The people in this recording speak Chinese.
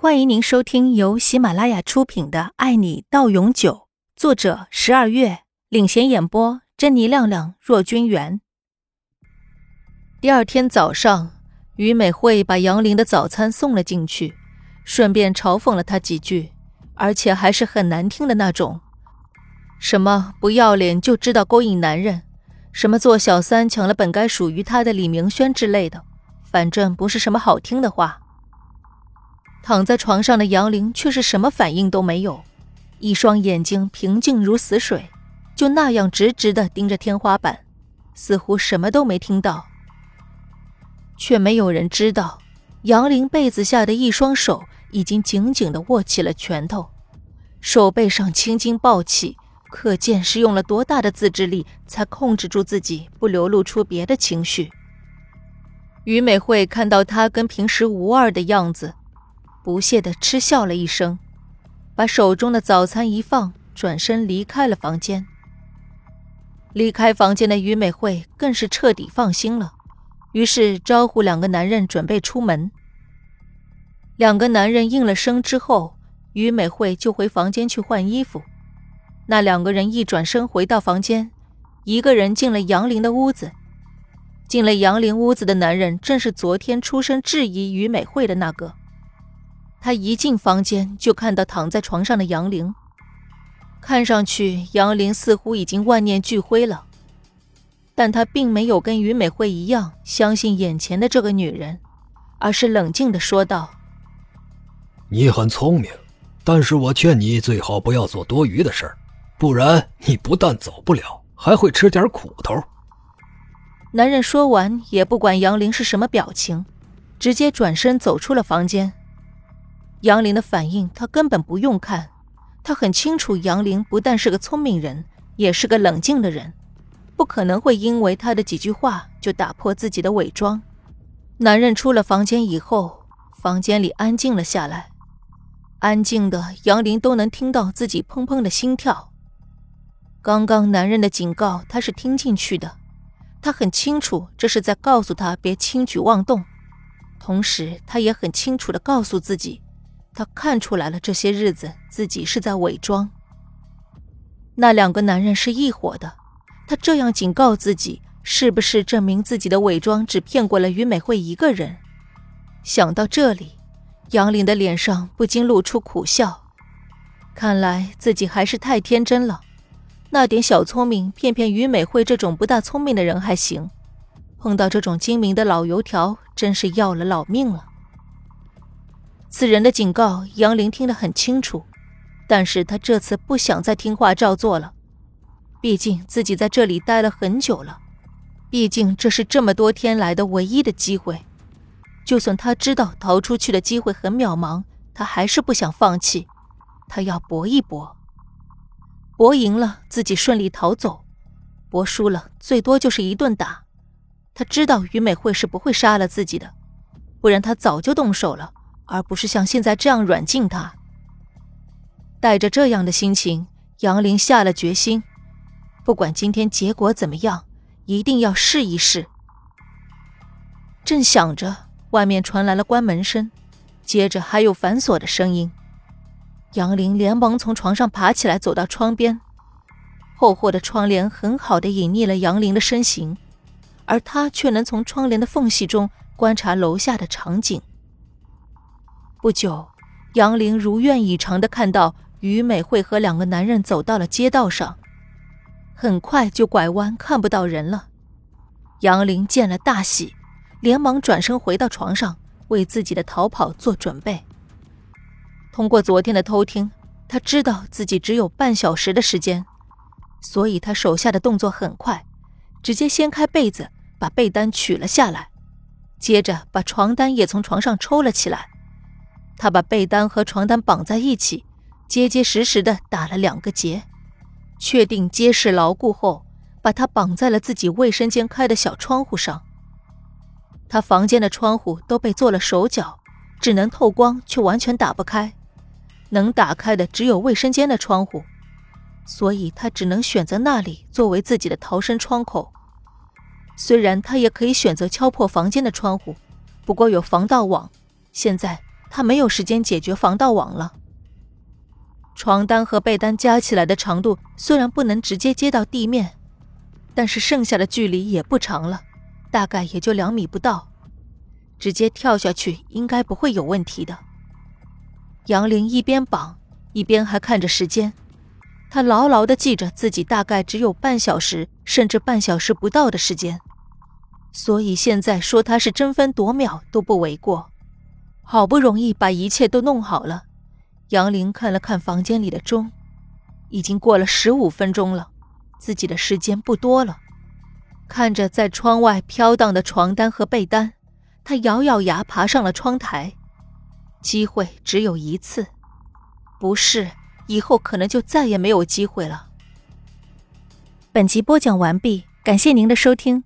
欢迎您收听由喜马拉雅出品的《爱你到永久》，作者十二月领衔演播，珍妮、亮亮、若君元。第二天早上，于美惠把杨林的早餐送了进去，顺便嘲讽了他几句，而且还是很难听的那种，什么不要脸就知道勾引男人，什么做小三抢了本该属于他的李明轩之类的，反正不是什么好听的话。躺在床上的杨玲却是什么反应都没有，一双眼睛平静如死水，就那样直直的盯着天花板，似乎什么都没听到。却没有人知道，杨玲被子下的一双手已经紧紧的握起了拳头，手背上青筋暴起，可见是用了多大的自制力才控制住自己不流露出别的情绪。于美惠看到他跟平时无二的样子。不屑地嗤笑了一声，把手中的早餐一放，转身离开了房间。离开房间的于美惠更是彻底放心了，于是招呼两个男人准备出门。两个男人应了声之后，于美惠就回房间去换衣服。那两个人一转身回到房间，一个人进了杨林的屋子。进了杨林屋子的男人正是昨天出声质疑于美惠的那个。他一进房间，就看到躺在床上的杨玲。看上去，杨玲似乎已经万念俱灰了，但他并没有跟于美惠一样相信眼前的这个女人，而是冷静的说道：“你很聪明，但是我劝你最好不要做多余的事儿，不然你不但走不了，还会吃点苦头。”男人说完，也不管杨玲是什么表情，直接转身走出了房间。杨林的反应，他根本不用看，他很清楚，杨林不但是个聪明人，也是个冷静的人，不可能会因为他的几句话就打破自己的伪装。男人出了房间以后，房间里安静了下来，安静的杨林都能听到自己砰砰的心跳。刚刚男人的警告，他是听进去的，他很清楚这是在告诉他别轻举妄动，同时他也很清楚的告诉自己。他看出来了，这些日子自己是在伪装。那两个男人是一伙的，他这样警告自己，是不是证明自己的伪装只骗过了于美惠一个人？想到这里，杨林的脸上不禁露出苦笑。看来自己还是太天真了，那点小聪明骗骗于美惠这种不大聪明的人还行，碰到这种精明的老油条，真是要了老命了。此人的警告，杨林听得很清楚，但是他这次不想再听话照做了。毕竟自己在这里待了很久了，毕竟这是这么多天来的唯一的机会。就算他知道逃出去的机会很渺茫，他还是不想放弃。他要搏一搏，搏赢了自己顺利逃走，搏输了最多就是一顿打。他知道于美惠是不会杀了自己的，不然他早就动手了。而不是像现在这样软禁他。带着这样的心情，杨林下了决心，不管今天结果怎么样，一定要试一试。正想着，外面传来了关门声，接着还有反锁的声音。杨林连忙从床上爬起来，走到窗边，厚厚的窗帘很好的隐匿了杨林的身形，而他却能从窗帘的缝隙中观察楼下的场景。不久，杨玲如愿以偿的看到于美惠和两个男人走到了街道上，很快就拐弯看不到人了。杨玲见了大喜，连忙转身回到床上，为自己的逃跑做准备。通过昨天的偷听，他知道自己只有半小时的时间，所以他手下的动作很快，直接掀开被子，把被单取了下来，接着把床单也从床上抽了起来。他把被单和床单绑在一起，结结实实的打了两个结，确定结实牢固后，把它绑在了自己卫生间开的小窗户上。他房间的窗户都被做了手脚，只能透光，却完全打不开。能打开的只有卫生间的窗户，所以他只能选择那里作为自己的逃生窗口。虽然他也可以选择敲破房间的窗户，不过有防盗网，现在。他没有时间解决防盗网了。床单和被单加起来的长度虽然不能直接接到地面，但是剩下的距离也不长了，大概也就两米不到，直接跳下去应该不会有问题的。杨玲一边绑，一边还看着时间，她牢牢的记着自己大概只有半小时，甚至半小时不到的时间。所以现在说他是争分夺秒都不为过。好不容易把一切都弄好了，杨玲看了看房间里的钟，已经过了十五分钟了，自己的时间不多了。看着在窗外飘荡的床单和被单，他咬咬牙爬上了窗台。机会只有一次，不是以后可能就再也没有机会了。本集播讲完毕，感谢您的收听。